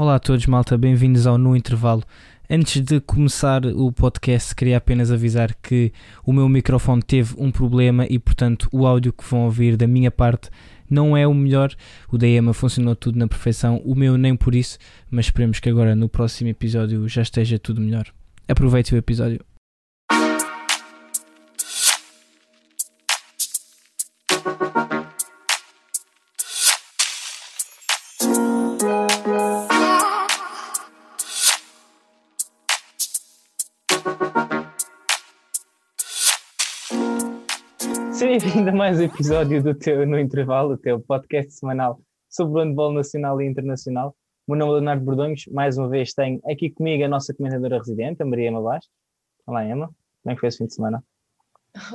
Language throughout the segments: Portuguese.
Olá a todos, malta, bem-vindos ao No Intervalo. Antes de começar o podcast, queria apenas avisar que o meu microfone teve um problema e, portanto, o áudio que vão ouvir da minha parte não é o melhor. O da EMA funcionou tudo na perfeição, o meu nem por isso, mas esperemos que agora no próximo episódio já esteja tudo melhor. Aproveite o episódio. Bem-vindo a mais um episódio do teu No Intervalo, o teu podcast semanal sobre o handball nacional e internacional. O meu nome é Leonardo Bordonhos, mais uma vez tenho aqui comigo a nossa comentadora residente, a Maria Emma Vaz. Olá Emma, como é que foi esse fim de semana?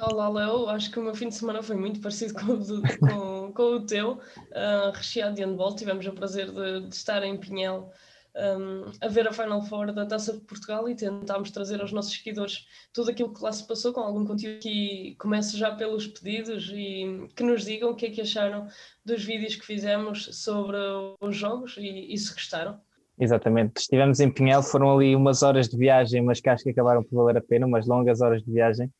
Olá Léo, acho que o meu fim de semana foi muito parecido com o, do, com, com o teu, uh, recheado de handball, tivemos o prazer de, de estar em Pinhel um, a ver a Final Four da Taça de Portugal e tentámos trazer aos nossos seguidores tudo aquilo que lá se passou com algum conteúdo que comece já pelos pedidos e que nos digam o que é que acharam dos vídeos que fizemos sobre os jogos e, e se gostaram. Exatamente, estivemos em Pinhel, foram ali umas horas de viagem, mas que acho que acabaram por valer a pena, umas longas horas de viagem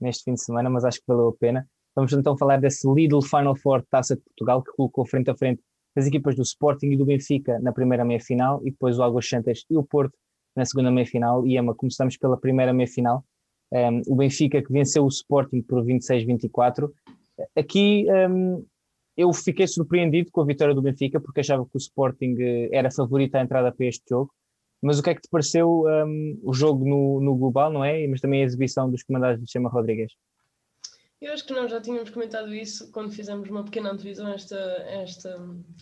neste fim de semana, mas acho que valeu a pena. Vamos então falar desse Lidl Final Four Taça de Portugal que colocou frente a frente as equipas do Sporting e do Benfica na primeira meia-final e depois o Águas Santas e o Porto na segunda meia-final. E Emma, começamos pela primeira meia-final. Um, o Benfica que venceu o Sporting por 26-24. Aqui um, eu fiquei surpreendido com a vitória do Benfica porque achava que o Sporting eh, era favorito à entrada para este jogo. Mas o que é que te pareceu um, o jogo no, no, global, não é? Mas também a exibição dos comandados de Chama Rodrigues? Eu acho que nós já tínhamos comentado isso quando fizemos uma pequena antevisão esta, esta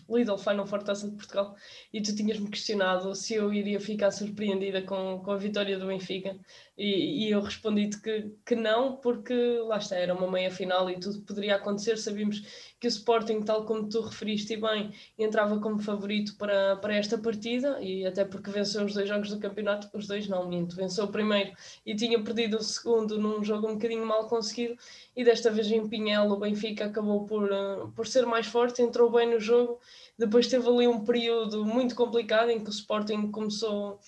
Lidl Final Four Taça de Portugal e tu tinhas-me questionado se eu iria ficar surpreendida com, com a vitória do Benfica e, e eu respondi-te que, que não, porque lá está, era uma meia final e tudo poderia acontecer. Sabíamos que o Sporting, tal como tu referiste bem, entrava como favorito para, para esta partida e até porque venceu os dois jogos do campeonato, os dois não, minto, venceu o primeiro e tinha perdido o segundo num jogo um bocadinho mal conseguido e desta vez em Pinhel o Benfica acabou por, uh, por ser mais forte, entrou bem no jogo, depois teve ali um período muito complicado em que o Sporting começou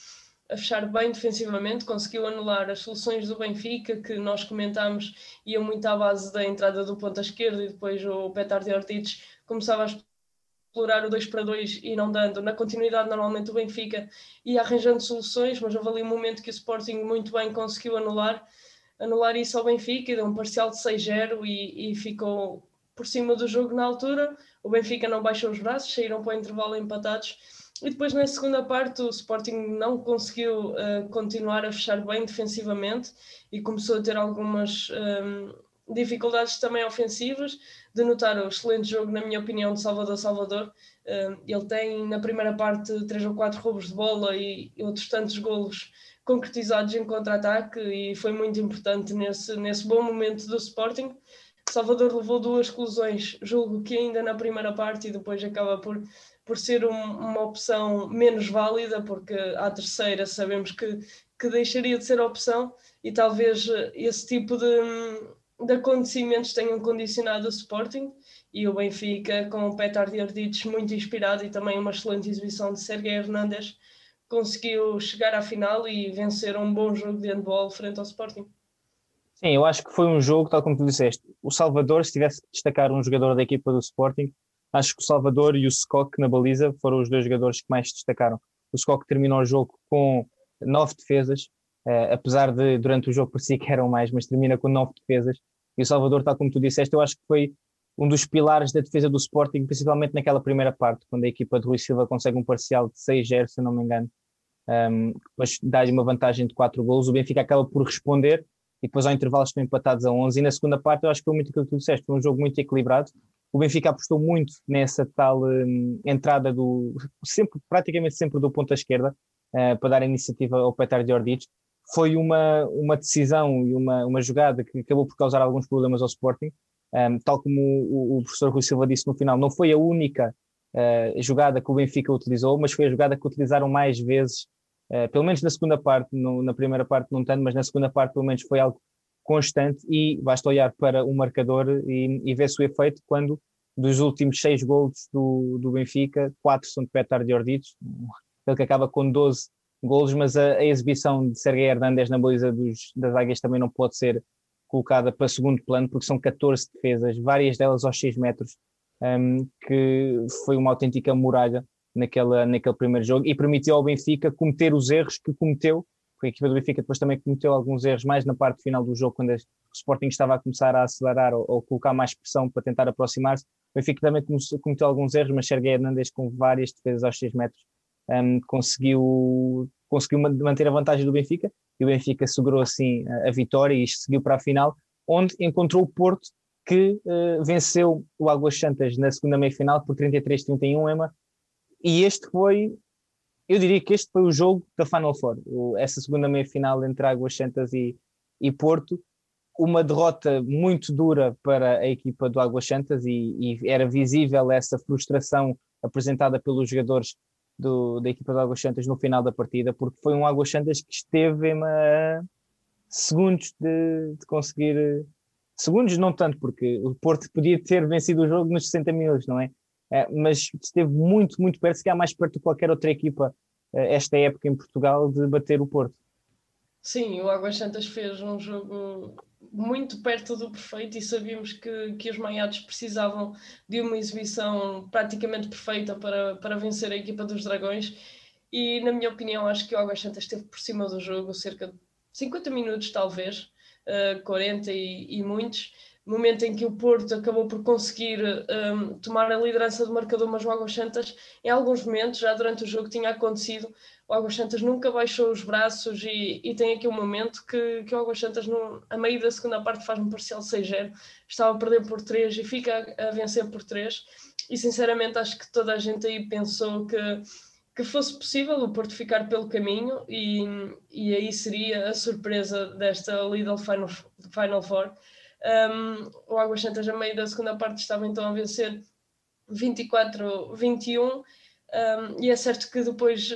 a fechar bem defensivamente, conseguiu anular as soluções do Benfica, que nós comentámos, ia muito à base da entrada do ponta esquerda e depois o Petar de Ortiz começava a explorar o 2 para 2 e não dando. Na continuidade, normalmente o Benfica ia arranjando soluções, mas houve ali um momento que o Sporting muito bem conseguiu anular, anular isso ao Benfica e deu um parcial de 6-0 e, e ficou por cima do jogo na altura. O Benfica não baixou os braços, saíram para o intervalo empatados e depois na segunda parte o Sporting não conseguiu uh, continuar a fechar bem defensivamente e começou a ter algumas um, ehm, dificuldades também ofensivas. De notar o excelente jogo, na minha opinião, de Salvador Salvador. Uh, ele tem na primeira parte três ou quatro roubos de bola e outros tantos golos concretizados em contra-ataque e foi muito importante nesse, nesse bom momento do Sporting. Salvador levou duas exclusões, julgo que ainda na primeira parte e depois acaba por por ser um, uma opção menos válida, porque à terceira sabemos que, que deixaria de ser opção e talvez esse tipo de, de acontecimentos tenham condicionado o Sporting e o Benfica com o Petar de Ardites muito inspirado e também uma excelente exibição de Sergei Hernandes conseguiu chegar à final e vencer um bom jogo de handball frente ao Sporting. Sim, eu acho que foi um jogo, tal como tu disseste, o Salvador, se tivesse que destacar um jogador da equipa do Sporting, Acho que o Salvador e o Skok na baliza foram os dois jogadores que mais se destacaram. O Skok terminou o jogo com nove defesas, uh, apesar de durante o jogo parecia que eram mais, mas termina com nove defesas. E o Salvador, tal como tu disseste, eu acho que foi um dos pilares da defesa do Sporting, principalmente naquela primeira parte, quando a equipa de Rui Silva consegue um parcial de 6-0, se não me engano, um, depois dá-lhe uma vantagem de 4 golos. O Benfica acaba por responder e depois ao intervalo estão empatados a 11. E na segunda parte, eu acho que foi muito aquilo que tu disseste, foi um jogo muito equilibrado. O Benfica apostou muito nessa tal um, entrada do sempre, praticamente sempre do ponta esquerda uh, para dar a iniciativa ao Petar de Ordic. Foi uma, uma decisão e uma, uma jogada que acabou por causar alguns problemas ao Sporting, um, tal como o, o, professor Rui Silva disse no final, não foi a única uh, jogada que o Benfica utilizou, mas foi a jogada que utilizaram mais vezes, uh, pelo menos na segunda parte, no, na primeira parte não tanto, mas na segunda parte pelo menos foi algo constante e basta olhar para o marcador e, e ver-se o efeito quando dos últimos seis gols do, do Benfica, quatro são de Petar de Orditos, ele que acaba com 12 golos, mas a, a exibição de Sergei Hernandes na baliza dos, das águias também não pode ser colocada para segundo plano, porque são 14 defesas, várias delas aos 6 metros, um, que foi uma autêntica muralha naquela, naquele primeiro jogo e permitiu ao Benfica cometer os erros que cometeu, a equipa do Benfica depois também cometeu alguns erros mais na parte final do jogo, quando o Sporting estava a começar a acelerar ou, ou colocar mais pressão para tentar aproximar-se. O Benfica também cometeu alguns erros, mas Sergei Hernandes com várias defesas aos 6 metros um, conseguiu, conseguiu manter a vantagem do Benfica e o Benfica segurou assim a, vitória e seguiu para a final, onde encontrou o Porto que uh, venceu o Águas Santas na segunda meia-final por 33-31, Ema, e este foi, eu diria que este foi o jogo da Final Four, essa segunda meia-final entre Águas Santas e, e Porto, uma derrota muito dura para a equipa do Águas Santas e, e era visível essa frustração apresentada pelos jogadores do, da equipa do Águas Santas no final da partida, porque foi um Águas Santas que esteve a segundos de, de, conseguir. Segundos não tanto, porque o Porto podia ter vencido o jogo nos 60 minutos, não é? É mas esteve muito, muito perto, se calhar mais perto de qualquer outra equipa eh, esta época em Portugal, de bater o Porto. Sim, o Águas Santas fez um jogo muito perto do perfeito e sabíamos que, que os Maiados precisavam de uma exibição praticamente perfeita para, para vencer a equipa dos Dragões. E, na minha opinião, acho que o Águas Santas esteve por cima do jogo cerca de 50 minutos, talvez, uh, 40 e, e muitos momento em que o Porto acabou por conseguir um, tomar a liderança do marcador, mas o Águas Santas, em alguns momentos, já durante o jogo, tinha acontecido. O Águas Santas nunca baixou os braços e, e tem aqui um momento que, que o Águas Santas, no, a meio da segunda parte, faz um parcial 6-0. Estava a perder por 3 e fica a, a vencer por 3. E sinceramente, acho que toda a gente aí pensou que que fosse possível o Porto ficar pelo caminho e, e aí seria a surpresa desta Lidl Final, Final Four. Um, o Águas Santas, a meio da segunda parte, estava então a vencer 24-21. Um, e é certo que depois,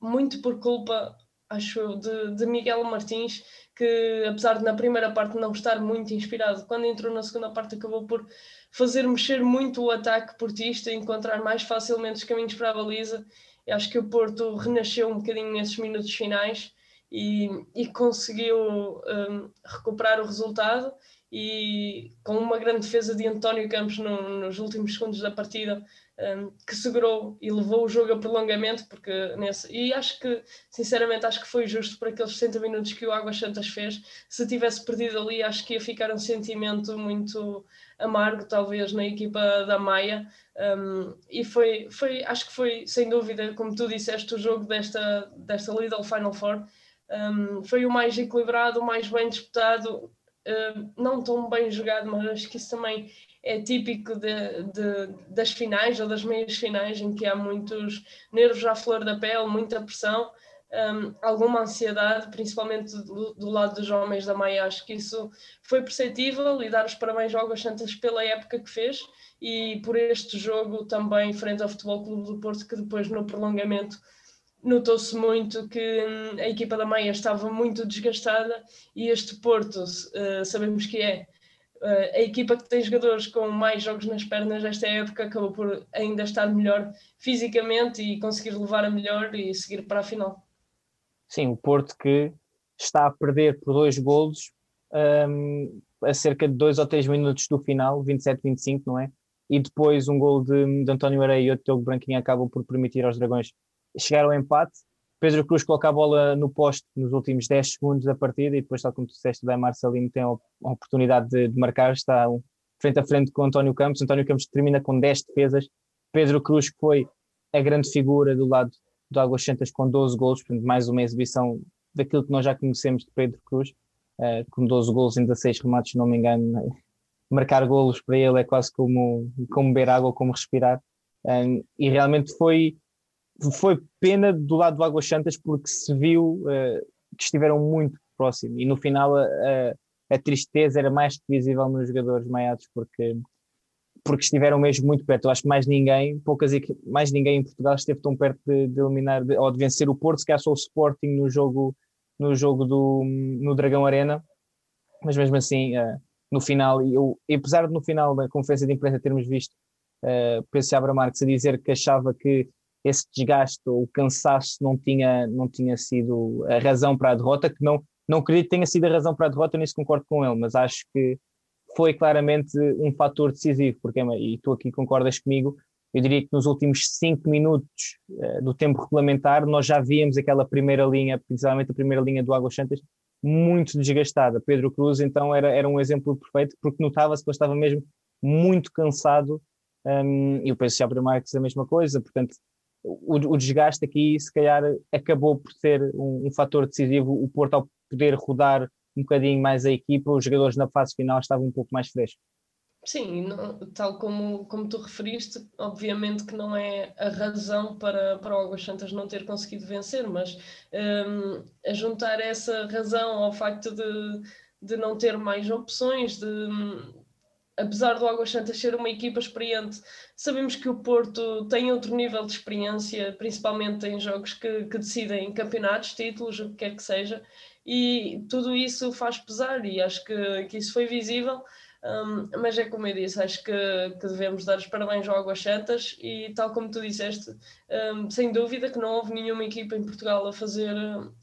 muito por culpa, acho de, de Miguel Martins, que apesar de na primeira parte não estar muito inspirado, quando entrou na segunda parte acabou por fazer mexer muito o ataque portista, encontrar mais facilmente os caminhos para a baliza. Eu acho que o Porto renasceu um bocadinho nesses minutos finais e, e conseguiu um, recuperar o resultado e com uma grande defesa de António Campos no, nos últimos segundos da partida um, que segurou e levou o jogo a prolongamento porque nesse, e acho que sinceramente acho que foi justo por aqueles 60 minutos que o Águas Santas fez. Se tivesse perdido ali acho que ia ficar um sentimento muito amargo talvez na equipa da Maia. Um, e foi, foi acho que foi sem dúvida como tu disseste o jogo desta, desta Lidl Final Four. Um, foi o mais equilibrado, o mais bem disputado não tão bem jogado, mas acho que isso também é típico de, de, das finais ou das meias finais, em que há muitos nervos à flor da pele, muita pressão, um, alguma ansiedade, principalmente do, do, lado dos homens da Maia. Acho que isso foi perceptível e dar os parabéns ao Santas pela época que fez e por este jogo também frente ao Futebol Clube do Porto, que depois no prolongamento notou-se muito que hum, a equipa da Maia estava muito desgastada e este Porto, uh, sabemos que é uh, a equipa que tem jogadores com mais jogos nas pernas desta época, acabou por ainda estar melhor fisicamente e conseguir levar a melhor e seguir para a final. Sim, o Porto que está a perder por dois golos um, a cerca de dois ou três minutos do final, 27-25, não é? E depois um gol de, de António Areia e outro Diogo Branquinho acabam por permitir aos Dragões chegaram ao empate. Pedro Cruz coloca a bola no poste nos últimos 10 segundos da partida e depois, tal como tu disseste, o Daimar Salino tem a oportunidade de, de, marcar, está frente a frente com António Campos. António Campos termina com 10 defesas. Pedro Cruz, que foi a grande figura do lado do Águas Santas com 12 golos, mais uma exibição daquilo que nós já conhecemos de Pedro Cruz, uh, com 12 golos em 16 remates, se não me engano. Marcar golos para ele é quase como, como beber água, como respirar. Um, e realmente foi foi pena do lado do Águas Santas porque se viu uh, que estiveram muito próximos e no final a, a, tristeza era mais visível nos jogadores maiados porque porque estiveram mesmo muito perto. Eu acho que mais ninguém, poucas mais ninguém em Portugal esteve tão perto de, de eliminar de, ou de vencer o Porto, se calhar só o Sporting no jogo no jogo do no Dragão Arena, mas mesmo assim uh, no final, eu, apesar de no final da conferência de imprensa termos visto uh, Pedro Sabra Marques a dizer que achava que esse desgaste ou cansaço não tinha, não tinha sido a razão para a derrota, que não, não acredito que tenha sido a razão para a derrota, nisso concordo com ele, mas acho que foi claramente um fator decisivo, porque, e tu aqui concordas comigo, eu diria que nos últimos cinco minutos uh, do tempo regulamentar nós já víamos aquela primeira linha, principalmente a primeira linha do Águas Santas, muito desgastada. Pedro Cruz então era, era um exemplo perfeito porque notava-se que ele estava mesmo muito cansado um, e o PSV Marques a mesma coisa, portanto o, o, desgaste aqui se calhar acabou por ser um, um fator decisivo, o Porto ao poder rodar um bocadinho mais a equipa, os jogadores na fase final estavam um pouco mais frescos. Sim, não, tal como, como tu referiste, obviamente que não é a razão para, para o Águas Santas não ter conseguido vencer, mas um, a juntar essa razão ao facto de, de não ter mais opções, de, apesar do Águas Santas ser uma equipa experiente, sabemos que o Porto tem outro nível de experiência, principalmente em jogos que, que decidem campeonatos, títulos, o que quer que seja, e tudo isso faz pesar, e acho que, que isso foi visível. Um, mas é como eu disse, acho que, que, devemos dar os parabéns ao Águas Santas e tal como tu disseste, um, sem dúvida que não houve nenhuma equipa em Portugal a fazer uh,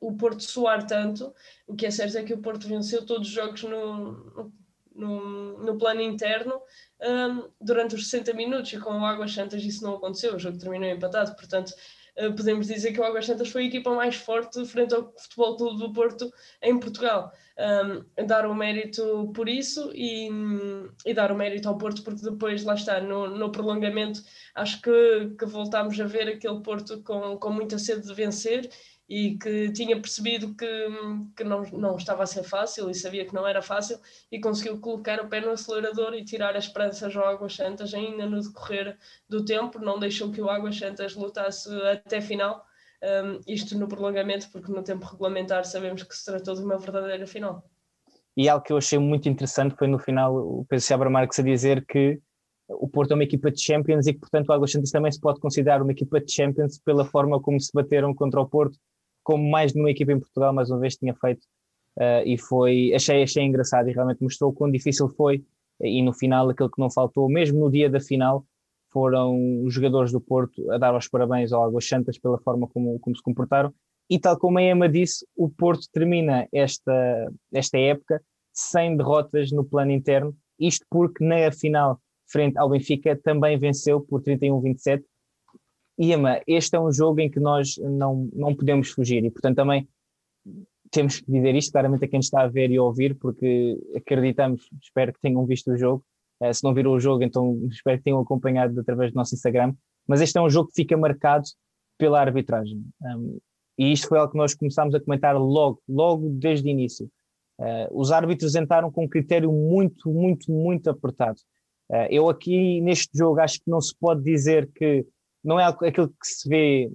o Porto suar tanto. O que é certo é que o Porto venceu todos os jogos no, no, no plano interno um, durante os 60 minutos e com o Águas Santas isso não aconteceu, o jogo terminou empatado, portanto uh, podemos dizer que o Águas Santas foi a equipa mais forte frente ao Futebol Clube do Porto em Portugal. Um, dar o mérito por isso e, e, dar o mérito ao Porto, porque depois, lá está, no, no prolongamento, acho que, que voltámos a ver aquele Porto com, com muita sede de vencer e que tinha percebido que, que não, não estava a ser fácil e sabia que não era fácil e conseguiu colocar o pé no acelerador e tirar as esperanças ao Águas Santas ainda no decorrer do tempo, não deixou que o Águas Santas lutasse até final, um, isto no prolongamento, porque no tempo regulamentar sabemos que se tratou de uma verdadeira final. E algo que eu achei muito interessante foi no final o Pedro Seabra Marques a dizer que o Porto é uma equipa de Champions e que, portanto, o Águas Santas também se pode considerar uma equipa de Champions pela forma como se bateram contra o Porto como mais nenhuma equipa em Portugal mais uma vez tinha feito uh, e foi, achei, achei engraçado e realmente mostrou quão difícil foi e no final aquilo que não faltou, mesmo no dia da final, foram os jogadores do Porto a dar os parabéns ao Águas Santas pela forma como, como se comportaram e tal como a Emma disse, o Porto termina esta, esta época sem derrotas no plano interno, isto porque na final frente ao Benfica também venceu por 31-27 Iama, este é um jogo em que nós não, não podemos fugir e, portanto, também temos que dizer isto claramente a quem está a ver e a ouvir, porque acreditamos, espero que tenham visto o jogo. Uh, se não viram o jogo, então espero que tenham acompanhado através do nosso Instagram. Mas este é um jogo que fica marcado pela arbitragem. E isto foi algo que nós começámos a comentar logo, logo desde o início. Uh, os árbitros entraram com um critério muito, muito, muito apertado. Uh, eu aqui neste jogo acho que não se pode dizer que não é aquilo que se vê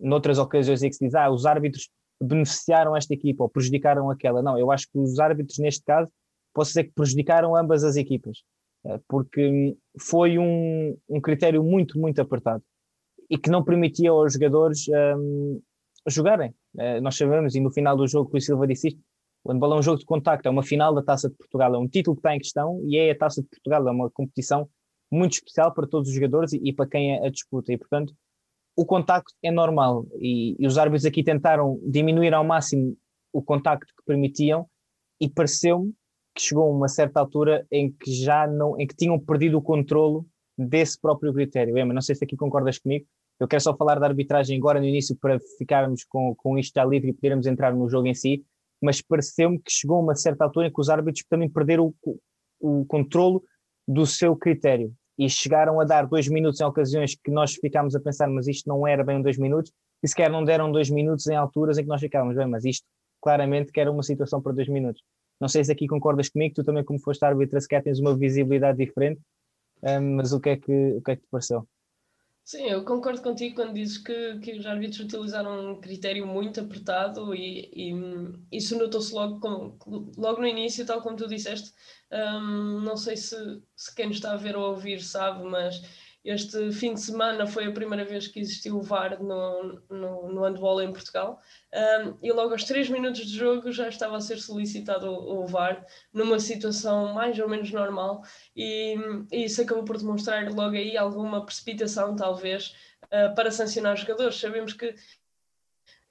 noutras ocasiões em que se diz, ah, os árbitros beneficiaram esta equipa ou prejudicaram aquela. Não, eu acho que os árbitros, neste caso, posso dizer que prejudicaram ambas as equipas, eh, porque foi um, um critério muito, muito apertado e que não permitia aos jogadores um, jogarem. Uh, nós sabemos, e no final do jogo, o Silva disse isto, o handball é um jogo de contacto, é uma final da Taça de Portugal, é um título que está em questão e é a Taça de Portugal, é uma competição muito especial para todos os jogadores e, e para quem a, a, disputa. E, portanto, o contacto é normal e, e, os árbitros aqui tentaram diminuir ao máximo o contacto que permitiam e pareceu-me que chegou a uma certa altura em que já não, em que tinham perdido o controlo desse próprio critério. Emma, não sei se aqui concordas comigo, eu quero só falar da arbitragem agora no início para ficarmos com, com isto já livre e podermos entrar no jogo em si, mas pareceu-me que chegou uma certa altura em que os árbitros também perderam o, o controlo do seu critério e chegaram a dar dois minutos em ocasiões que nós ficámos a pensar, mas isto não era bem dois minutos, e sequer não deram dois minutos em alturas em que nós ficávamos, bem, mas isto claramente que era uma situação para dois minutos. Não sei se aqui concordas comigo, tu também como foste árbitra, sequer tens uma visibilidade diferente, um, mas o que, é que, o que é que te pareceu? Sim, eu concordo contigo quando dizes que, que os árbitros utilizaram um critério muito apertado e, e isso notou-se logo, logo no início, tal como tu disseste. Um, não sei se, se quem nos está a ver ou a ouvir sabe, mas este fim de semana foi a primeira vez que existiu o VAR no, no, no handball em Portugal um, e logo aos 3 minutos de jogo já estava a ser solicitado o, o VAR numa situação mais ou menos normal e, e, isso acabou por demonstrar logo aí alguma precipitação talvez uh, para sancionar os jogadores. Sabemos que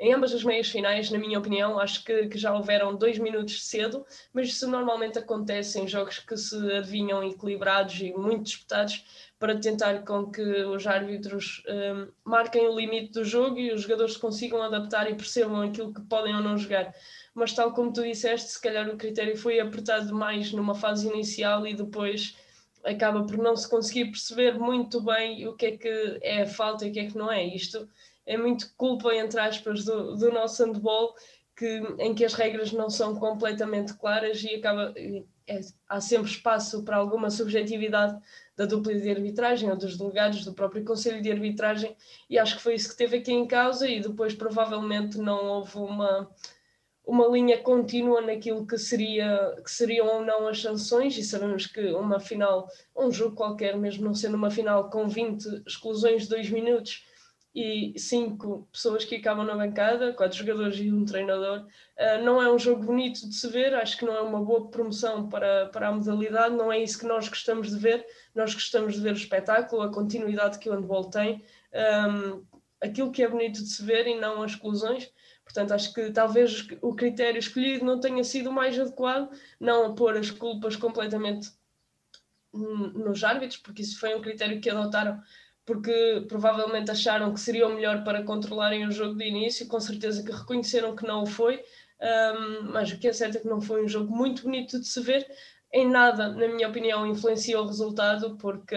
em ambas as meias finais, na minha opinião, acho que, que, já houveram dois minutos cedo, mas isso normalmente acontece em jogos que se adivinham equilibrados e muito disputados para tentar com que os árbitros um, marquem o limite do jogo e os jogadores consigam adaptar e percebam aquilo que podem ou não jogar. Mas tal como tu disseste, se calhar o critério foi apertado demais numa fase inicial e depois acaba por não se conseguir perceber muito bem o que é que é a falta e o que é que não é. Isto é muito culpa, entre aspas, do, do nosso handball, que, em que as regras não são completamente claras e acaba, é, há sempre espaço para alguma subjetividade da dupla de arbitragem ou dos delegados do próprio Conselho de Arbitragem, e acho que foi isso que teve aqui em causa, e depois provavelmente não houve uma, uma linha contínua naquilo que, seria, que seriam ou não as sanções, e sabemos que uma final, um jogo qualquer, mesmo não sendo uma final com 20 exclusões de 2 minutos, e cinco pessoas que acabam na bancada, quatro jogadores e um treinador. Uh, não é um jogo bonito de se ver, acho que não é uma boa promoção para, para a modalidade, não é isso que nós gostamos de ver. Nós gostamos de ver o espetáculo, a continuidade que o handball tem, um, aquilo que é bonito de se ver e não as exclusões. Portanto, acho que talvez o critério escolhido não tenha sido o mais adequado, não a pôr as culpas completamente nos árbitros, porque isso foi um critério que adotaram porque provavelmente acharam que seria o melhor para controlarem o jogo de início, com certeza que reconheceram que não o foi, um, mas o que é certo é que não foi um jogo muito bonito de se ver. Em nada, na minha opinião, influenciou o resultado, porque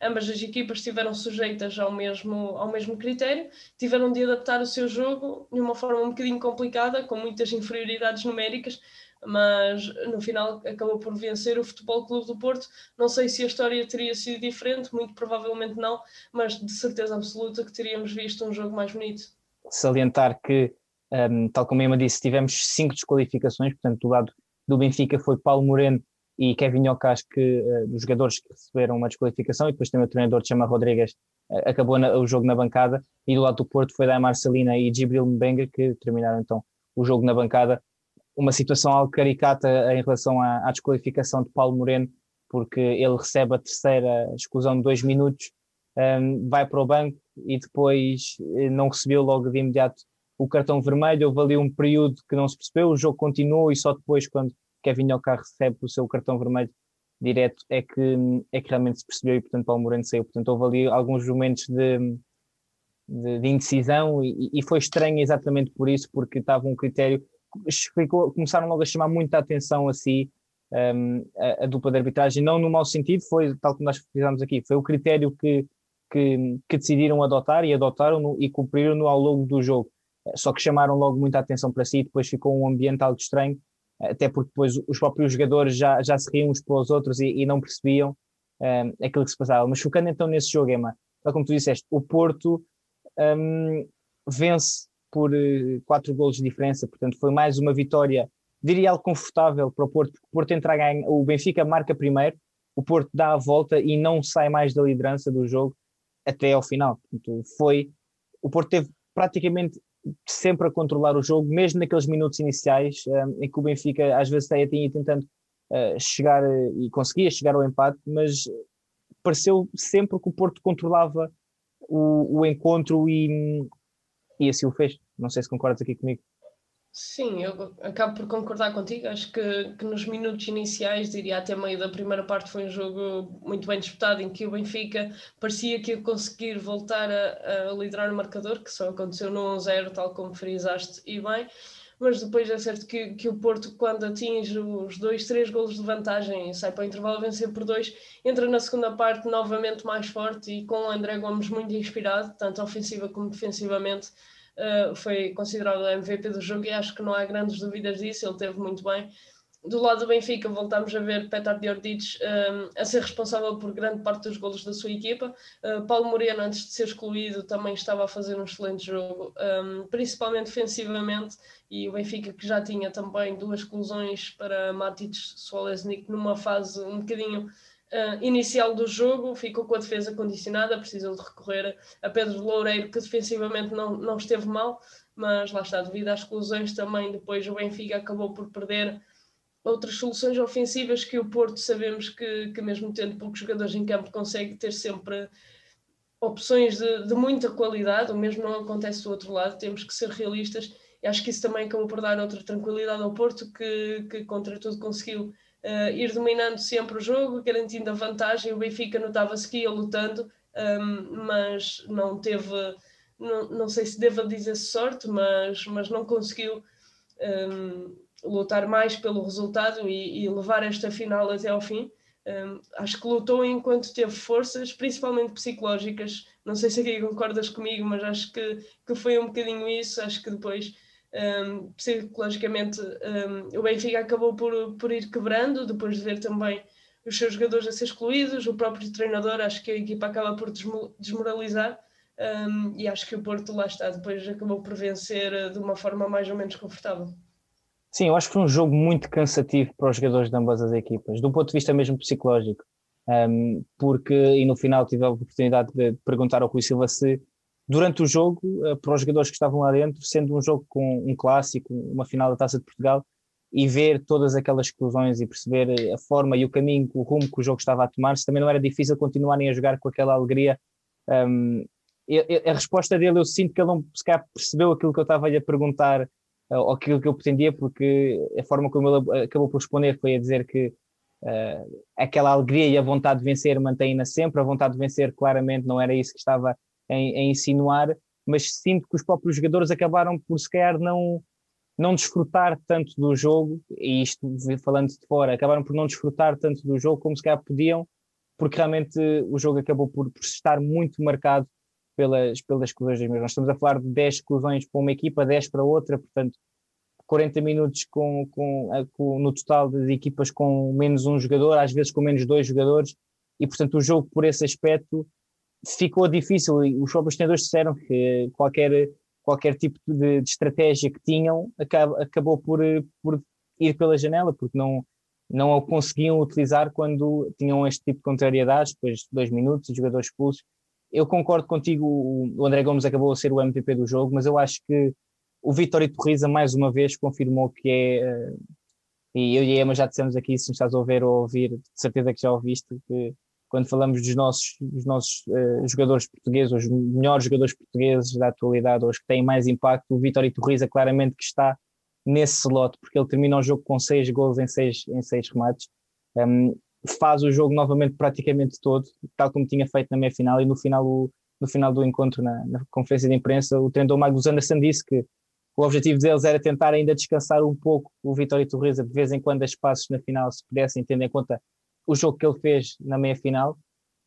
ambas as equipas estiveram sujeitas ao mesmo, ao mesmo critério, tiveram de adaptar o seu jogo de uma forma um bocadinho complicada, com muitas inferioridades numéricas, mas no final acabou por vencer o Futebol Clube do Porto. Não sei se a história teria sido diferente, muito provavelmente não, mas de certeza absoluta que teríamos visto um jogo mais bonito. Salientar que, um, tal como a Emma disse, tivemos cinco desqualificações, portanto, do lado do Benfica foi Paulo Moreno e Kevin Ocas, que uh, dos jogadores que receberam uma desqualificação, e depois também o treinador Chama Rodrigues uh, acabou na, o jogo na bancada, e do lado do Porto foi Daimar Salina e Gibril Mbenga, que terminaram então o jogo na bancada uma situação algo caricata em relação à, à, desqualificação de Paulo Moreno, porque ele recebe a terceira exclusão de dois minutos, um, vai para o banco e depois eh, não recebeu logo de imediato o cartão vermelho. Houve ali um período que não se percebeu, o jogo continuou e só depois, quando Kevin Ocar recebe o seu cartão vermelho direto, é que, é que realmente se percebeu e, portanto, Paulo Moreno saiu. Portanto, houve ali alguns momentos de, de, de indecisão e, e, foi estranho exatamente por isso, porque estava um critério ficou, começaram logo a chamar muita atenção a si um, a, a, dupla de arbitragem, não no mau sentido, foi tal como nós fizemos aqui, foi o critério que, que, que decidiram adotar e adotaram no, e cumpriram-no ao longo do jogo. Só que chamaram logo muita atenção para si, depois ficou um ambiente algo estranho, até porque depois os próprios jogadores já, já se riam uns pelos outros e, e não percebiam um, aquilo que se passava. Mas focando então nesse jogo, Emma, como tu disseste, o Porto um, vence por uh, quatro golos de diferença, portanto foi mais uma vitória, diria algo confortável para o Porto, porque o Porto entra a ganhar, o Benfica marca primeiro, o Porto dá a volta e não sai mais da liderança do jogo até ao final. Portanto, foi, o Porto teve praticamente sempre a controlar o jogo, mesmo naqueles minutos iniciais um, em que o Benfica às vezes até tinha tentando uh, chegar uh, e conseguia chegar ao empate, mas pareceu sempre que o Porto controlava o, o encontro e, e assim o fez. Não sei se concordas aqui comigo. Sim, eu acabo por concordar contigo. Acho que, que nos minutos iniciais, diria até meio da primeira parte, foi um jogo muito bem disputado, em que o Benfica parecia que ia conseguir voltar a, a liderar o marcador, que só aconteceu no 1-0, tal como frisaste e bem mas depois é certo que, que o Porto, quando atinge os dois, três golos de vantagem e sai para o intervalo a vencer por dois, entra na segunda parte novamente mais forte e com o André Gomes muito inspirado, tanto ofensiva como defensivamente. Uh, foi considerado o MVP do jogo e acho que não há grandes dúvidas disso, ele teve muito bem do lado do Benfica, voltamos a ver Petar Diordic um, a ser responsável por grande parte dos golos da sua equipa. Uh, Paulo Moreno, antes de ser excluído, também estava a fazer um excelente jogo, um, principalmente defensivamente. E o Benfica, que já tinha também duas exclusões para Matic Solesnik numa fase um bocadinho uh, inicial do jogo, ficou com a defesa condicionada, precisou de recorrer a Pedro Loureiro, que defensivamente não, não esteve mal, mas lá está, devido às exclusões também, depois o Benfica acabou por perder outras soluções ofensivas que o Porto sabemos que, que mesmo tendo poucos jogadores em campo consegue ter sempre opções de, de, muita qualidade, o mesmo não acontece do outro lado, temos que ser realistas e acho que isso também acabou por dar outra tranquilidade ao Porto, que, que contra tudo conseguiu uh, ir dominando sempre o jogo, garantindo a vantagem. O Benfica notava-se que ia lutando, um, ehm, mas não teve, não, não sei se devo dizer sorte, mas, mas não conseguiu um, ehm, lutar mais pelo resultado e, e levar esta final até ao fim. Um, acho que lutou enquanto teve forças, principalmente psicológicas. Não sei se aqui concordas comigo, mas acho que, que foi um bocadinho isso. Acho que depois, um, psicologicamente, um, o Benfica acabou por, por ir quebrando, depois de ver também os seus jogadores a ser excluídos, o próprio treinador. Acho que a equipa acaba por desmoralizar. e acho que o Porto, lá está, depois acabou por vencer eh, de uma forma mais ou menos confortável. Sim, eu acho que foi um jogo muito cansativo para os jogadores de ambas as equipas, do ponto de vista mesmo psicológico, um, porque, e no final tive a oportunidade de perguntar ao Rui Silva se, durante o jogo, uh, para os jogadores que estavam lá dentro, sendo um jogo com um clássico, uma final da Taça de Portugal, e ver todas aquelas exclusões e perceber a forma e o caminho, o rumo que o jogo estava a tomar, se também não era difícil continuarem a jogar com aquela alegria. Um, a resposta dele, eu sinto que ele não se percebeu aquilo que eu estava a perguntar ou aquilo que eu pretendia, porque a forma como ele acabou por responder foi a dizer que uh, aquela alegria e a vontade de vencer mantém-na sempre, a vontade de vencer claramente não era isso que estava a, a, insinuar, mas sinto que os próprios jogadores acabaram por se calhar não, não desfrutar tanto do jogo, e isto falando de fora, acabaram por não desfrutar tanto do jogo como se calhar podiam, porque realmente o jogo acabou por, por estar muito marcado pelas, pelas exclusões. Nós estamos a falar de 10 exclusões para uma equipa, 10 para outra, portanto, 40 minutos com, com, com, no total de equipas com menos um jogador, às vezes com menos dois jogadores, e portanto o jogo por esse aspecto ficou difícil. E os próprios treinadores disseram que qualquer, qualquer tipo de, de estratégia que tinham acabou, acabou por, por ir pela janela, porque não, não conseguiam utilizar quando tinham este tipo de contrariedades, depois de dois minutos, jogadores expulsos eu concordo contigo, o André Gomes acabou a ser o MVP do jogo, mas eu acho que o Vitório Torriza mais uma vez confirmou que é, eh, e eu e a Emma já dissemos aqui, se estás a ouvir ou a ouvir, de certeza que já ouviste, que quando falamos dos nossos, dos nossos uh, jogadores portugueses, os melhores jogadores portugueses da atualidade, os que têm mais impacto, o Vitório Torriza claramente que está nesse slot, porque ele termina o jogo com seis gols em seis, em seis remates. Um, faz o jogo novamente praticamente todo, tal como tinha feito na meia final, e no final, o, no final do encontro, na, na, conferência de imprensa, o treinador Magnus Anderson disse que o objetivo deles era tentar ainda descansar um pouco o Vitória Torreza, de vez em quando as passos na final se pudessem, tendo em conta o jogo que ele fez na meia final,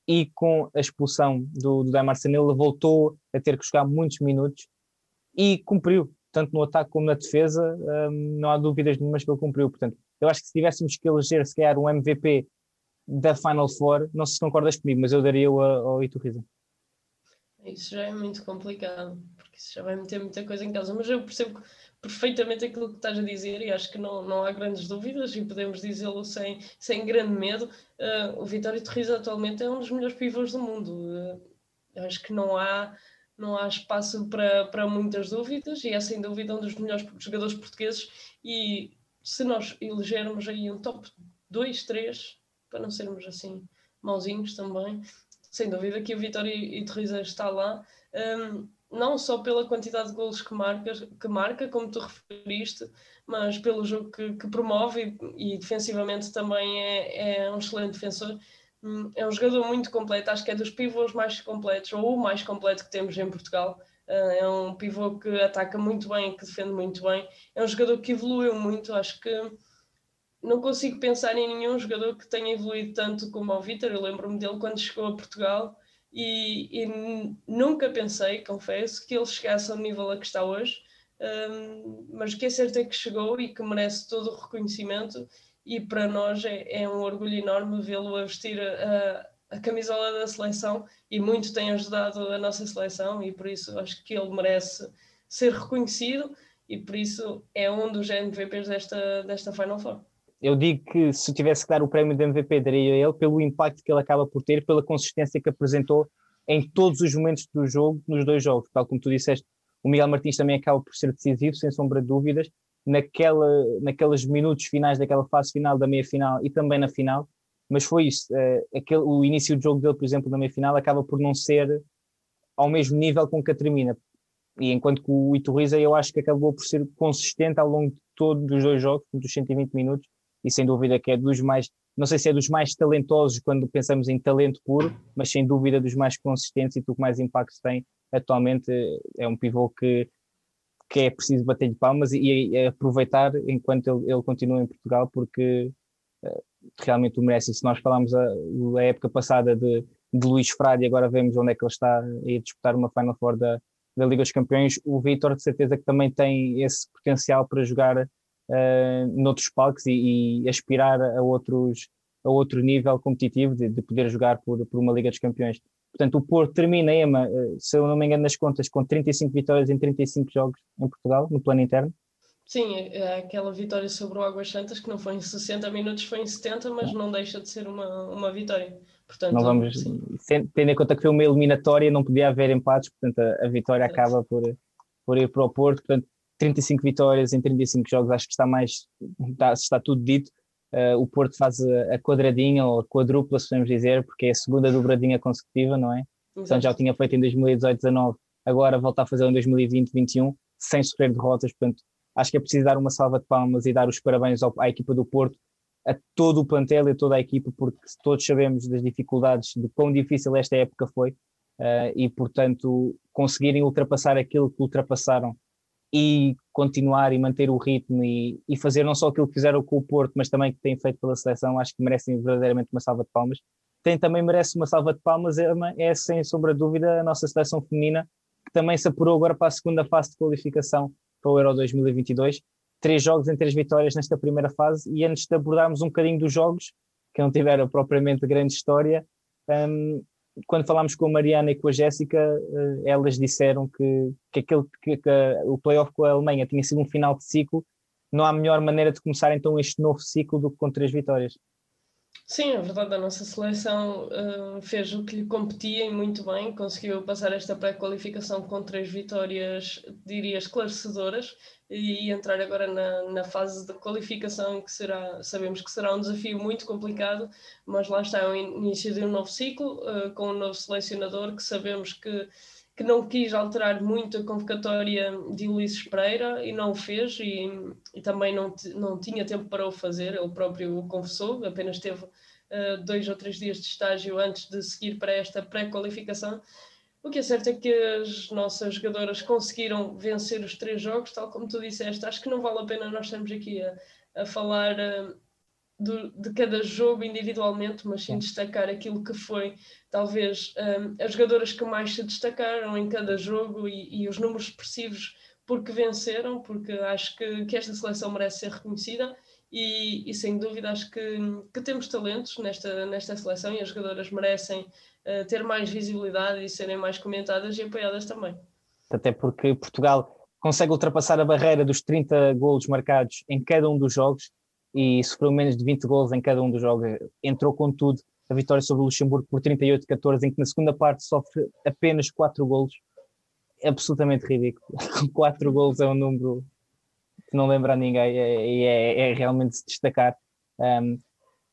e com a expulsão do, do Sanil, ele voltou a ter que jogar muitos minutos e cumpriu, tanto no ataque como na defesa, hum, não há dúvidas nenhumas que ele cumpriu. Portanto, eu acho que se tivéssemos que eleger, se calhar, um MVP da Final Four, não sei se concordas comigo, mas eu daria-o ao Iturriza. Isso já é muito complicado, porque isso já vai meter muita coisa em casa, mas eu percebo perfeitamente aquilo que estás a dizer e acho que não, não há grandes dúvidas e podemos dizê-lo sem, sem grande medo. Uh, o Vitório Torriza atualmente é um dos melhores pivôs do mundo. Uh, acho que não há, não há espaço para, para muitas dúvidas e é sem dúvida um dos melhores jogadores portugueses e se nós elegermos aí um top 2, 3, para não sermos assim mauzinhos também. Sem dúvida que o Vitória e Teresa está lá, um, não só pela quantidade de golos que marca, que marca, como tu referiste, mas pelo jogo que, que promove e, e, defensivamente também é, é um excelente defensor. Hum, é um jogador muito completo, acho que é dos pivôs mais completos, ou o mais completo que temos em Portugal. Uh, é um pivô que ataca muito bem, que defende muito bem. É um jogador que evoluiu muito, acho que não consigo pensar em nenhum jogador que tenha evoluído tanto como o Vitor. Eu lembro-me dele quando chegou a Portugal e, e, nunca pensei, confesso, que ele chegasse ao nível a que está hoje. Um, mas que é certo é que chegou e que merece todo o reconhecimento. E para nós é, é um orgulho enorme vê-lo a vestir a, a camisola da seleção e muito tem ajudado a nossa seleção. E por isso acho que ele merece ser reconhecido. E por isso é um dos MVPs desta, desta Final Four eu digo que se tivesse que dar o prémio de MVP, daria a ele pelo impacto que ele acaba por ter, pela consistência que apresentou em todos os momentos do jogo, nos dois jogos. Tal como tu disseste, o Miguel Martins também acaba por ser decisivo, sem sombra de dúvidas, naquela, naqueles minutos finais daquela fase final da meia-final e também na final. Mas foi isso. Uh, aquele, o início do jogo dele, por exemplo, na meia-final, acaba por não ser ao mesmo nível com que a termina. E enquanto que o Iturriza eu acho que acabou por ser consistente ao longo de todos os dois jogos, dos 120 minutos, e sem dúvida que é dos mais, não sei se é dos mais talentosos quando pensamos em talento puro, mas sem dúvida dos mais consistentes e do que mais impacto tem atualmente. É um pivô que, que é preciso bater-lhe palmas e, e, aproveitar enquanto ele, ele continua em Portugal, porque uh, realmente o merece. Se nós falamos a, a época passada de, de Luís Frade e agora vemos onde é que ele está a disputar uma Final Four da, da Liga dos Campeões, o Vitor de certeza que também tem esse potencial para jogar uh, noutros palcos e, e, aspirar a outros a outro nível competitivo de, de, poder jogar por, por uma Liga dos Campeões. Portanto, o Porto termina, Ema, eh, se eu não me engano nas contas, com 35 vitórias em 35 jogos em Portugal, no plano interno. Sim, é aquela vitória sobre o Águas Santas, que não foi em 60 minutos, foi em 70, mas não deixa de ser uma, uma vitória. Portanto, não vamos, tendo em conta que foi uma eliminatória, não podia haver empates, portanto a, a vitória acaba por, por ir para o Porto. Portanto, 35 vitórias em 35 jogos, acho que está mais, está, está tudo dito. Uh, o Porto faz a, a, quadradinha ou a quadrupla, se podemos dizer, porque é a segunda dobradinha consecutiva, não é? Exato. Então já o tinha feito em 2018-19, agora volta a fazer em 2020-21, sem sofrer derrotas. Portanto, acho que é preciso dar uma salva de palmas e dar os parabéns ao, à equipa do Porto, a todo o plantel e a toda a equipa, porque todos sabemos das dificuldades, de quão difícil esta época foi, uh, e portanto conseguirem ultrapassar aquilo que ultrapassaram e continuar e manter o ritmo e, e, fazer não só aquilo que fizeram com o Porto, mas também que têm feito pela seleção, acho que merecem verdadeiramente uma salva de palmas. Quem também merece uma salva de palmas é, é, sem sombra de dúvida a nossa seleção feminina, que também se apurou agora para a segunda fase de qualificação para o Euro 2022. Três jogos em três vitórias nesta primeira fase e antes de abordarmos um bocadinho dos jogos, que não tiveram propriamente grande história, um, quando falámos com a Mariana e com a Jéssica, eh, elas disseram que, que, aquele, que, que o playoff com a Alemanha tinha sido um final de ciclo. Não há melhor maneira de começar então este novo ciclo do que com três vitórias. Sim, é verdade, a nossa seleção uh, fez o que lhe competia e muito bem, conseguiu passar esta pré-qualificação com três vitórias, diria, esclarecedoras e entrar agora na, na fase de qualificação que será, sabemos que será um desafio muito complicado, mas lá está o início de um novo ciclo, uh, com um novo selecionador que sabemos que que não quis alterar muito a convocatória de Ulisses Pereira e não o fez e, e também não, não tinha tempo para o fazer, ele próprio o confessou, apenas teve uh, dois ou três dias de estágio antes de seguir para esta pré-qualificação. O que é certo é que as nossas jogadoras conseguiram vencer os três jogos, tal como tu disseste. Acho que não vale a pena nós estarmos aqui a, a falar uh, do, de cada jogo individualmente, mas sim destacar aquilo que foi talvez um, as jogadoras que mais se destacaram em cada jogo e, e, os números expressivos porque venceram, porque acho que, que esta seleção merece ser reconhecida e, e, sem dúvida acho que, que temos talentos nesta, nesta seleção e as jogadoras merecem uh, ter mais visibilidade e serem mais comentadas e apoiadas também. Até porque Portugal consegue ultrapassar a barreira dos 30 golos marcados em cada um dos jogos e sofreu menos de 20 gols em cada um dos jogos. Entrou com tudo a vitória sobre o Luxemburgo por 38-14, em que na segunda parte sofre apenas 4 golos. É absolutamente ridículo. 4 gols é um número que não lembra a ninguém e é, é, é, realmente se destacar. Um,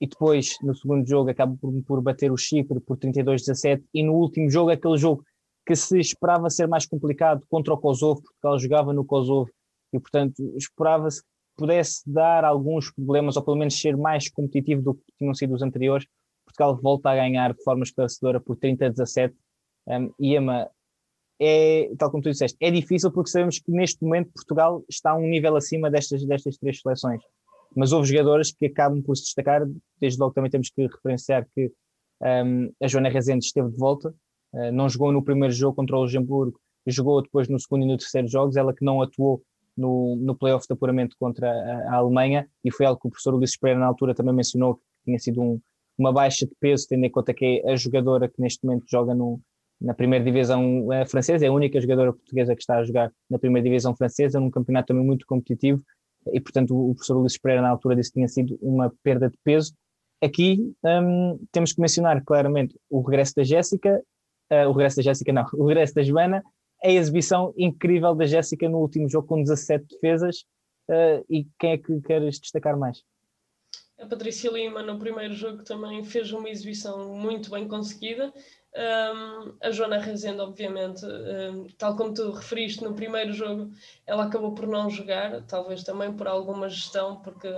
e depois, no segundo jogo, acaba por, por bater o Chipre por 32-17 e no último jogo, aquele jogo que se esperava ser mais complicado contra o Kosovo, porque ela jogava no Kosovo e, portanto, esperava-se pudesse dar alguns problemas, ou pelo menos ser mais competitivo do que tinham sido os anteriores, Portugal volta a ganhar de forma esclarecedora por 30 a 17. Um, e Ema, é, tal como tu disseste, é difícil porque sabemos que neste momento Portugal está a um nível acima destas, destas três seleções. Mas houve jogadores que acabam por se destacar, desde logo também temos que referenciar que um, a Joana Rezende esteve de volta, uh, não jogou no primeiro jogo contra o Luxemburgo, jogou depois no segundo e no terceiro jogos, ela que não atuou no, no playoff de apuramento contra a, a, Alemanha, e foi algo que o professor Ulisses Pereira na altura também mencionou, que tinha sido um, uma baixa de peso, tendo em conta que é a jogadora que neste momento joga no, na primeira divisão francesa, é a única jogadora portuguesa que está a jogar na primeira divisão francesa, num campeonato também muito competitivo, e portanto o professor Ulisses Pereira na altura disse que tinha sido uma perda de peso. Aqui um, temos que mencionar claramente o regresso da Jéssica, uh, o regresso da Jéssica não, o regresso da Joana, a exibição incrível da Jéssica no último jogo com 17 defesas. Uh, e quem é que queres destacar mais? A Patrícia Lima no primeiro jogo também fez uma exibição muito bem conseguida. Um, a Joana Rezende, obviamente, um, tal como tu referiste no primeiro jogo, ela acabou por não jogar, talvez também por alguma gestão, porque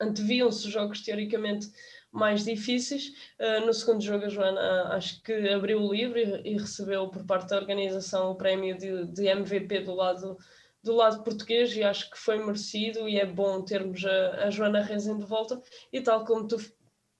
anteviam-se jogos teoricamente mais difíceis. Uh, no segundo jogo, a Joana acho que abriu o livro e, e recebeu por parte da organização o prémio de, de, MVP do lado, do lado português e acho que foi merecido e é bom termos a, a Joana Rezende de volta. E tal como tu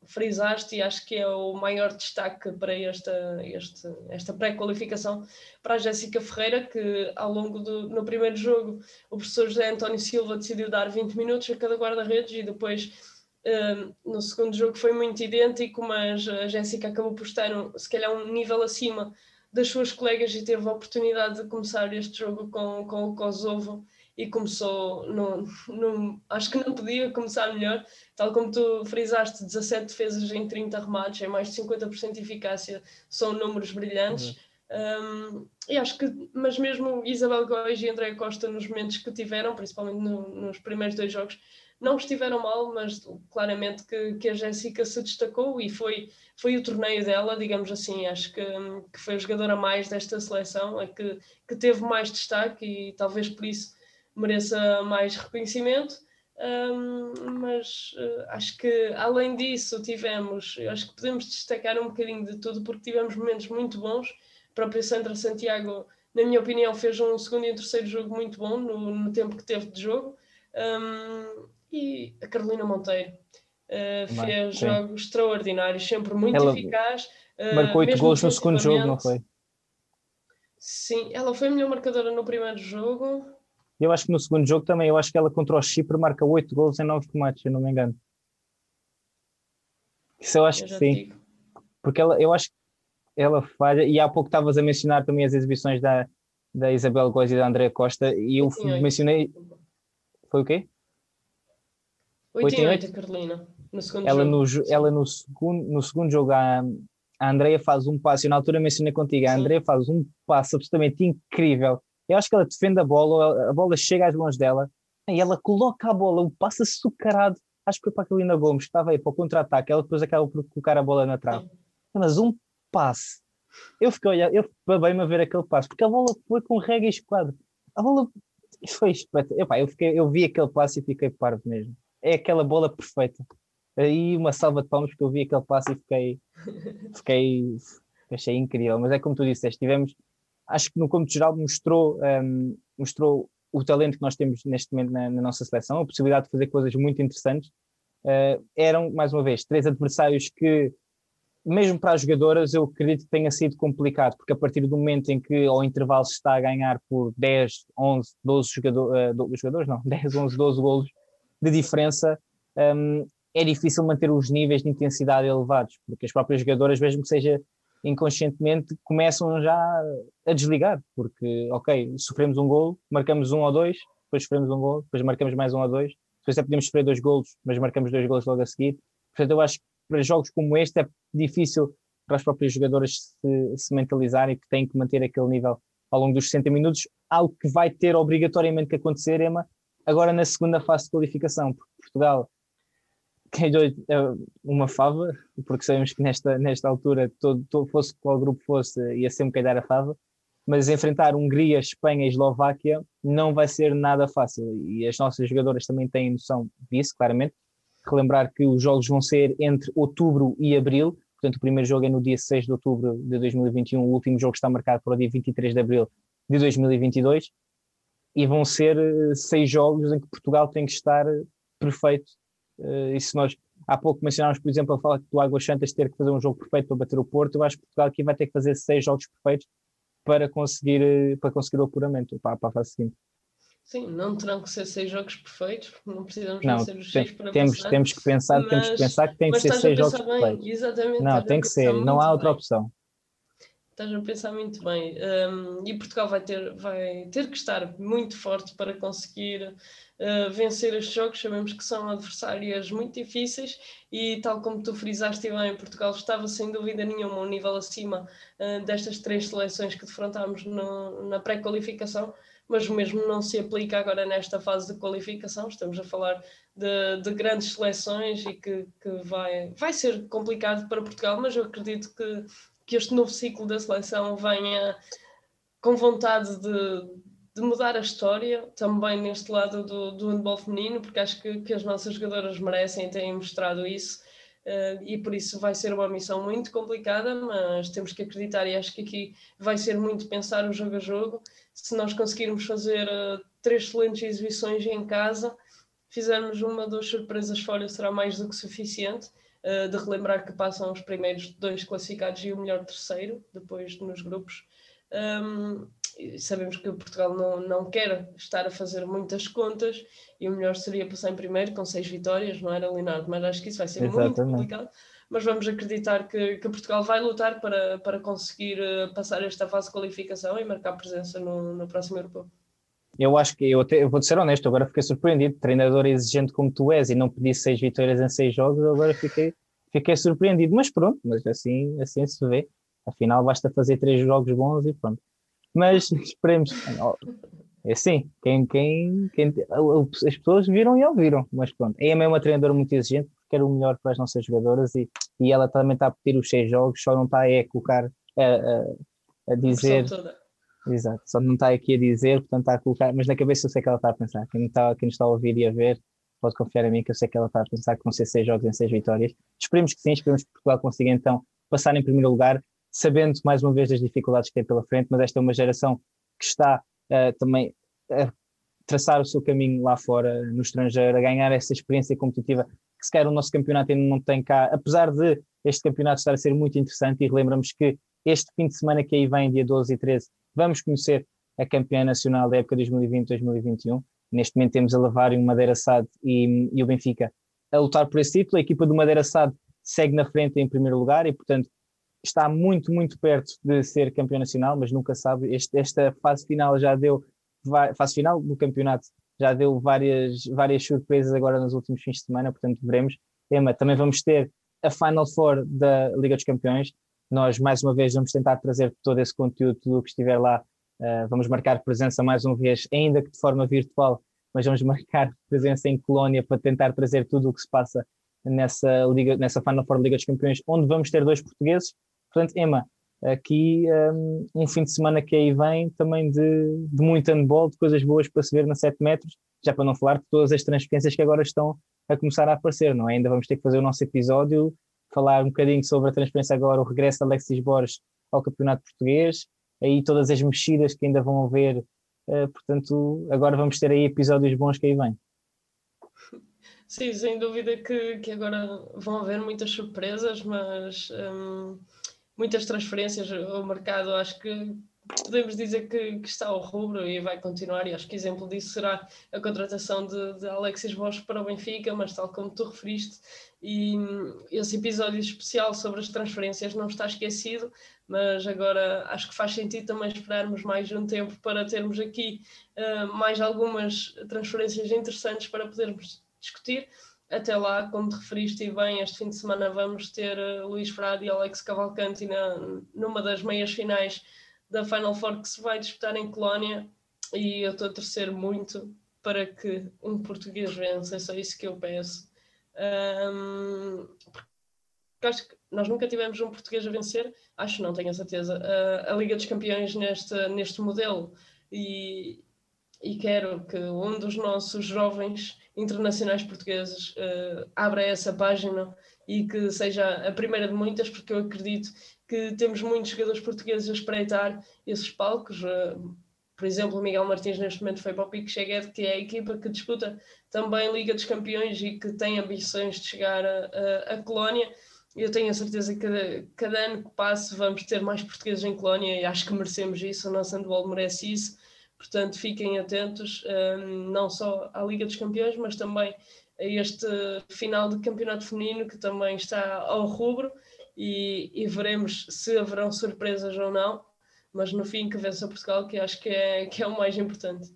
frisaste e acho que é o maior destaque para esta, este, esta pré-qualificação para a Jéssica Ferreira, que ao longo do no primeiro jogo o professor José António Silva decidiu dar 20 minutos a cada guarda-redes e depois um, no segundo jogo foi muito idêntico, mas a Jéssica acabou por estar um, se calhar um nível acima das suas colegas e teve a oportunidade de começar este jogo com, com o Kosovo e começou, no, no, acho que não podia começar melhor, tal como tu frisaste, 17 defesas em 30 remates, é mais de 50% de eficácia, são números brilhantes. Uhum. Um, e acho que, mas mesmo Isabel Góes e André Costa, nos momentos que tiveram, principalmente no, nos primeiros dois jogos, não estiveram mal, mas claramente que, que a Jéssica se destacou e foi, foi o torneio dela, digamos assim. Acho que, que foi a jogadora mais desta seleção, a que, que teve mais destaque e talvez por isso mereça mais reconhecimento. Um, mas uh, acho que além disso tivemos, acho que podemos destacar um bocadinho de tudo porque tivemos momentos muito bons. A própria Sandra Santiago, na minha opinião, fez um segundo e um terceiro jogo muito bom no, no tempo que teve de jogo. Um, e a Carolina Monteiro uh, fez sim. jogos extraordinários, sempre muito ela eficaz. Uh, marcou oito gols no segundo jogo, não foi? Sim, ela foi a melhor marcadora no primeiro jogo. Eu acho que no segundo jogo também, eu acho que ela contra o Chipre marca 8 gols em 9 combates, se eu não me engano. Isso eu acho eu que sim. Digo. Porque ela, eu acho que ela falha, e há pouco estavas a mencionar também as exibições da, da Isabel Góes e da Andrea Costa, e eu mencionei. Foi o quê? 8 em 8, Carolina. No segundo ela jogo. No, ela no segundo, no segundo jogo, a, a Andrea faz um passo, eu na altura mencionei contigo, a Andrea faz um passo absolutamente incrível eu acho que ela defende a bola, a bola chega às mãos dela e ela coloca a bola, um passo açucarado. Acho que foi para a Carolina Gomes, que estava aí para o contra-ataque. Ela depois acaba por colocar a bola na trave. Mas um passe. Eu fiquei olhando, eu babei-me a ver aquele passe, porque a bola foi com rega e esquadro. A bola foi espetacular. Eu, fiquei, eu vi aquele passe e fiquei parvo mesmo. É aquela bola perfeita. Aí uma salva de palmas porque eu vi aquele passe e fiquei, fiquei, achei incrível. Mas é como tu disseste, tivemos acho que no cômputo geral mostrou, um, mostrou o talento que nós temos neste momento na, na, nossa seleção, a possibilidade de fazer coisas muito interessantes. Uh, eram, mais uma vez, três adversários que, mesmo para as jogadoras, eu acredito que tenha sido complicado, porque a partir do momento em que ao intervalo se está a ganhar por 10, 11, 12 jogador, uh, jogadores, não, 10, 11, 12 golos de diferença, um, é difícil manter os níveis de intensidade elevados, porque as próprias jogadoras, mesmo que seja inconscientemente começam já a desligar, porque, ok, sofremos um gol, marcamos um ou dois, depois sofremos um gol, depois marcamos mais um ou dois, depois até podemos sofrer dois golos, mas marcamos dois golos logo a seguir. Portanto, eu acho que para jogos como este é difícil para as próprias jogadoras se, se mentalizarem que têm que manter aquele nível ao longo dos 60 minutos, algo que vai ter obrigatoriamente que acontecer, Emma, agora na segunda fase de qualificação, porque Portugal quem deu uma fava, porque sabemos que nesta, nesta altura, todo, todo, fosse qual grupo fosse, ia sempre calhar a fava, mas enfrentar Hungria, Espanha e Eslováquia não vai ser nada fácil e as nossas jogadoras também têm noção disso, claramente. Relembrar que os jogos vão ser entre outubro e abril, portanto, o primeiro jogo é no dia 6 de outubro de 2021, o último jogo está marcado para o dia 23 de abril de 2022, e vão ser eh, seis jogos em que Portugal tem que estar perfeito Uh, e se nós há pouco mencionámos, por exemplo, a fala do Águas Santas ter que fazer um jogo perfeito para bater o Porto, eu acho que Portugal aqui vai ter que fazer seis jogos perfeitos para conseguir, eh, para conseguir o apuramento para, para a fase seguinte. Sim, não terão que ser seis jogos perfeitos, não precisamos não, ser os seis para temos, passar, temos que pensar, mas, temos que pensar que tem que ser seis jogos bem, perfeitos. Exatamente, não, tem que ser, não há outra bem. opção. Estás a pensar muito bem. Um, e Portugal vai ter, vai ter que estar muito forte para conseguir uh, vencer estes jogos. Sabemos que são adversárias muito difíceis e, tal como tu frisaste bem, Portugal estava sem dúvida nenhuma um nível acima uh, destas três seleções que defrontámos no, na pré-qualificação. Mas o mesmo não se aplica agora nesta fase de qualificação. Estamos a falar de, de grandes seleções e que, que vai, vai ser complicado para Portugal, mas eu acredito que que este novo ciclo da seleção venha com vontade de, de mudar a história também neste lado do, do handball feminino, porque acho que, que as nossas jogadoras merecem e têm mostrado isso. Uh, e por isso vai ser uma missão muito complicada, mas temos que acreditar e acho que aqui vai ser muito pensar o jogo a jogo. Se nós conseguirmos fazer uh, três excelentes exibições em casa, fizermos uma, duas surpresas fora, será mais do que suficiente. Uh, de relembrar que passam os primeiros dois classificados e o melhor terceiro, depois nos grupos. Um, sabemos que Portugal não, não quer estar a fazer muitas contas e o melhor seria passar em primeiro com seis vitórias, não era, Leonardo? Mas acho que isso vai ser Exatamente. muito complicado. Mas vamos acreditar que, que, Portugal vai lutar para, para conseguir uh, passar esta fase de qualificação e marcar presença no, no próximo europeu. Eu acho que eu, até, eu vou ser honesto, agora fiquei surpreendido. Treinador exigente como tu és e não pedi seis vitórias em seis jogos, agora fiquei, fiquei surpreendido. Mas pronto, mas assim, assim se vê. Afinal, basta fazer três jogos bons e pronto. Mas esperemos. É assim, quem, quem, quem, as pessoas viram e ouviram, mas pronto. A é uma treinadora muito exigente porque quer o melhor para as nossas jogadoras e, e ela também está a pedir os seis jogos, só não está a colocar a, a, a dizer. Exato, só não está aqui a dizer, portanto está a colocar, mas na cabeça eu sei que ela está a pensar. Quem está, quem está a ouvir e a ver pode confiar em mim que eu sei que ela está a pensar que vão ser seis jogos em seis vitórias. Esperemos que sim, esperemos que Portugal consiga então passar em primeiro lugar sabendo mais uma vez das dificuldades que tem pela frente, mas esta é uma geração que está uh, também a traçar o seu caminho lá fora, no estrangeiro, a ganhar essa experiência competitiva que se o nosso campeonato ainda não tem cá, apesar de este campeonato estar a ser muito interessante e relembramos que este fim de semana que aí vem, dia 12 e 13, vamos conhecer a campeã nacional da época 2020-2021. Neste momento temos a Lavário, Madeira SAD e, e o Benfica a lutar por esse título. A equipa do Madeira SAD segue na frente em primeiro lugar e, portanto, está muito, muito perto de ser campeão nacional, mas nunca sabe. Este, esta fase final já deu, fase final do campeonato, já deu várias, várias surpresas agora nos últimos fins de semana, portanto veremos. Emma, também vamos ter a Final Four da Liga dos Campeões. Nós, mais uma vez, vamos tentar trazer todo esse conteúdo, tudo o que estiver lá. Uh, vamos marcar presença mais uma vez, ainda que de forma virtual, mas vamos marcar presença em Colónia para tentar trazer tudo o que se passa nessa, Liga, nessa Final Four Liga dos Campeões, onde vamos ter dois portugueses, Portanto, Emma, aqui um, um, fim de semana que aí vem também de, de muito handball, de coisas boas para se ver na 7 metros, já para não falar de todas as transferências que agora estão a começar a aparecer, não é? Ainda vamos ter que fazer o nosso episódio, falar um bocadinho sobre a transferência agora, o regresso de Alexis Borges ao Campeonato Português, aí todas as mexidas que ainda vão haver, uh, portanto, agora vamos ter aí episódios bons que aí vêm. Sim, sem dúvida que, que agora vão haver muitas surpresas, mas um, muitas transferências. O mercado, acho que podemos dizer que, que, está ao rubro e vai continuar. E acho que exemplo disso será a contratação de, de Alexis Bosch para o Benfica, mas tal como tu referiste, e esse episódio especial sobre as transferências não está esquecido, mas agora acho que faz sentido também esperarmos mais um tempo para termos aqui uh, mais algumas transferências interessantes para podermos discutir até lá, como te referiste bem, este fim de semana vamos ter uh, Luís Frade e Alex Cavalcanti na, numa das meias finais da Final Four que se vai disputar em Colónia e eu estou a torcer muito para que um português vença, é só isso que eu peço. Um, acho que nós nunca tivemos um português a vencer, acho não, tenho a certeza, a, a Liga dos Campeões neste, neste modelo e, e quero que um dos nossos jovens internacionais portugueses uh, abra essa página e que seja a primeira de muitas, porque eu acredito que temos muitos jogadores portugueses a espreitar esses palcos. Uh, por exemplo, o Miguel Martins neste momento foi para o Pico Cheguete, que é a equipa que disputa também Liga dos Campeões e que tem ambições de chegar a, a, a Colónia. Eu tenho a certeza que cada, cada ano que passe vamos ter mais portugueses em Colónia e acho que merecemos isso, o nosso handball merece isso Portanto, fiquem atentos um, não só à Liga dos Campeões, mas também a este final de campeonato feminino que também está ao rubro e, e veremos se haverão surpresas ou não, mas no fim que vença Portugal, que acho que é, que é o mais importante.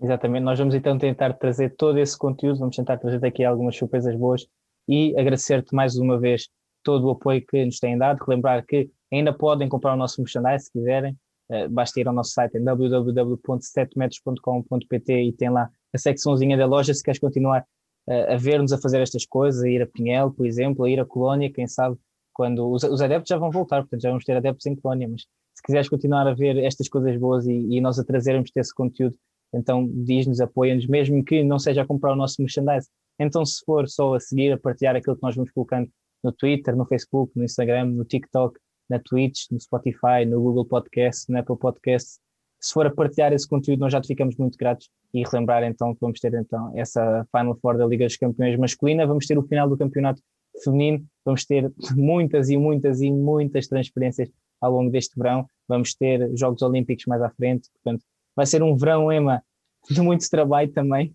Exatamente, nós vamos então tentar trazer todo esse conteúdo, vamos tentar trazer daqui algumas surpresas boas e agradecer-te mais uma vez todo o apoio que nos têm dado, relembrar que ainda podem comprar o nosso merchandise se quiserem, Uh, basta ir ao nosso site em www.setmetros.com.pt e tem lá a secçãozinha da loja se queres continuar uh, a ver-nos a fazer estas coisas, a ir a Pinhel, por exemplo, a ir a Colónia, quem sabe quando os, os, adeptos já vão voltar, portanto já vamos ter adeptos em Colónia, mas quiseres continuar a ver estas coisas boas e, e nós a trazermos esse conteúdo, então diz-nos, apoia-nos, mesmo que não seja a comprar o nosso merchandise. Então, se for só a seguir, a partilhar aquilo que nós vamos colocando no Twitter, no Facebook, no Instagram, no TikTok, na Twitch, no Spotify, no Google Podcast, no Apple Podcast, se for a partilhar esse conteúdo, nós já te ficamos muito gratos e relembrar então que vamos ter então essa Final Four da Liga dos Campeões masculina, vamos ter o final do campeonato feminino, vamos ter muitas e muitas e muitas transferências ao longo deste verão, vamos ter Jogos Olímpicos mais à frente, portanto vai ser um verão, Ema, de muito trabalho também,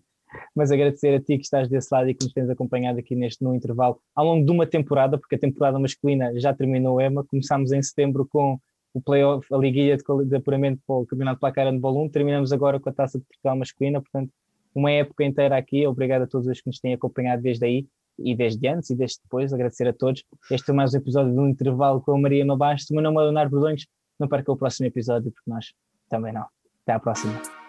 mas agradecer a ti que estás desse lado e que nos tens acompanhado aqui neste no intervalo ao longo de uma temporada, porque a temporada masculina já terminou, Ema, começámos em setembro com o playoff, a liguilha de, de apuramento para o Campeonato Placar Handball 1, terminamos agora com a Taça de Portugal masculina, portanto uma época inteira aqui, obrigado a todos os que nos têm acompanhado desde aí e desde antes e desde depois, agradecer a todos. Este é mais um episódio de um intervalo com a Maria Mabasto. O meu nome é Leonardo Bordões. Não perca o próximo episódio, porque nós também não. Até à próxima.